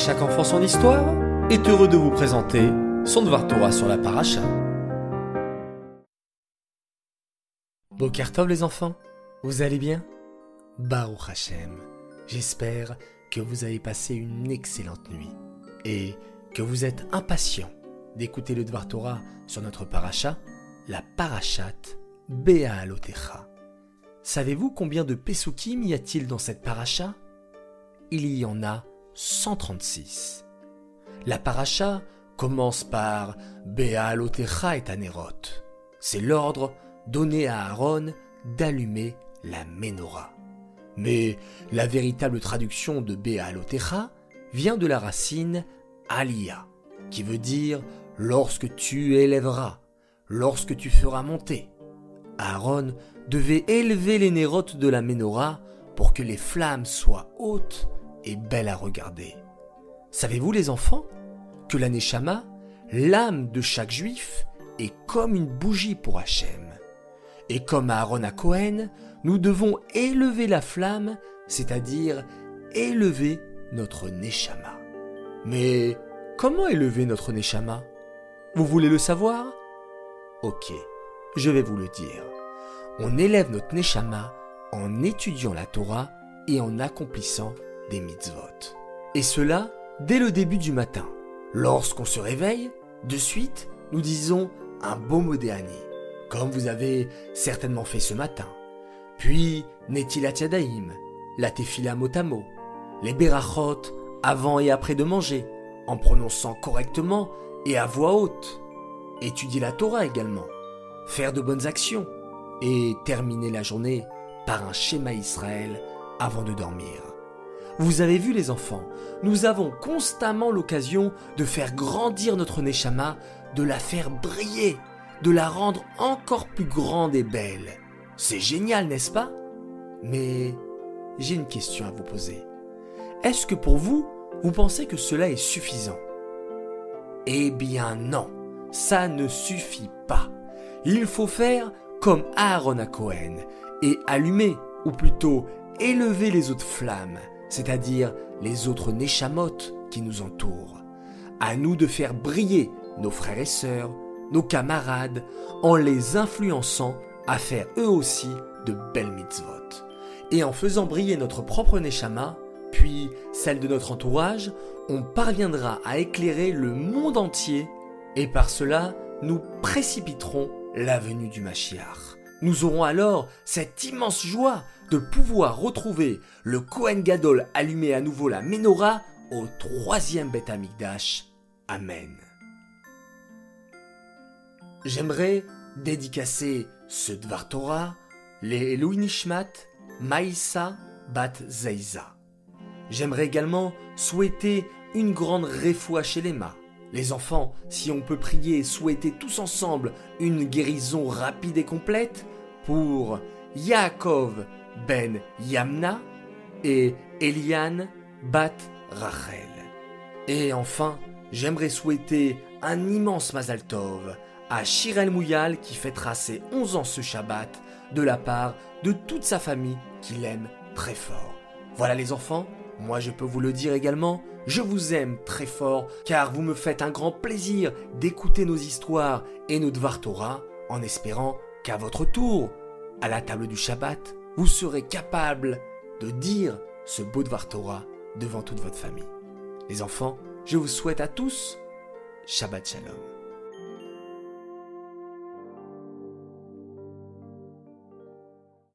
chaque enfant son histoire est heureux de vous présenter son Dvar Torah sur la paracha. Bokertov les enfants, vous allez bien? Baruch Hashem, j'espère que vous avez passé une excellente nuit et que vous êtes impatients d'écouter le Dvar Torah sur notre paracha, la parachat Be'alotecha. Savez-vous combien de Pesukim y a-t-il dans cette paracha? Il y en a 136. La paracha commence par Be'alotecha et Anerot. C'est l'ordre donné à Aaron d'allumer la menorah. Mais la véritable traduction de Be'alotecha vient de la racine Aliyah, qui veut dire lorsque tu élèveras, lorsque tu feras monter. Aaron devait élever les nérotes de la menorah pour que les flammes soient hautes et belle à regarder. Savez-vous les enfants que la Neshama, l'âme de chaque juif, est comme une bougie pour Hachem. Et comme Aaron à Cohen, nous devons élever la flamme, c'est-à-dire élever notre Neshama. Mais comment élever notre Neshama? Vous voulez le savoir? Ok, je vais vous le dire. On élève notre Neshama en étudiant la Torah et en accomplissant mitzvot. Et cela dès le début du matin. Lorsqu'on se réveille, de suite, nous disons un beau modéani, comme vous avez certainement fait ce matin. Puis, Netilat Yadaim, la Tefila Motamo, les Berachot avant et après de manger, en prononçant correctement et à voix haute. Étudier la Torah également, faire de bonnes actions et terminer la journée par un schéma Israël avant de dormir. Vous avez vu les enfants, nous avons constamment l'occasion de faire grandir notre Neshama, de la faire briller, de la rendre encore plus grande et belle. C'est génial, n'est-ce pas? Mais j'ai une question à vous poser. Est-ce que pour vous, vous pensez que cela est suffisant? Eh bien non, ça ne suffit pas. Il faut faire comme Aaron à Cohen et allumer, ou plutôt élever les autres flammes c'est-à-dire les autres Neshamot qui nous entourent. À nous de faire briller nos frères et sœurs, nos camarades, en les influençant à faire eux aussi de belles mitzvot. Et en faisant briller notre propre Neshama, puis celle de notre entourage, on parviendra à éclairer le monde entier, et par cela, nous précipiterons la venue du Mashiach. Nous aurons alors cette immense joie de pouvoir retrouver le Kohen Gadol allumé à nouveau la menorah au troisième Beth Amikdash. Amen. J'aimerais dédicacer ce Dvar Torah, les Nishmat, Maïsa Bat Zeiza. J'aimerais également souhaiter une grande réfoua chez les mains. Les enfants, si on peut prier souhaiter tous ensemble une guérison rapide et complète pour Yaakov ben Yamna et Eliane bat Rachel. Et enfin, j'aimerais souhaiter un immense Mazal Tov à Shirel Mouyal qui fêtera ses 11 ans ce Shabbat de la part de toute sa famille qui l'aime très fort. Voilà les enfants, moi je peux vous le dire également, je vous aime très fort car vous me faites un grand plaisir d'écouter nos histoires et nos Dvar Torah en espérant qu'à votre tour, à la table du Shabbat, vous serez capable de dire ce beau Dvar Torah devant toute votre famille. Les enfants, je vous souhaite à tous Shabbat Shalom.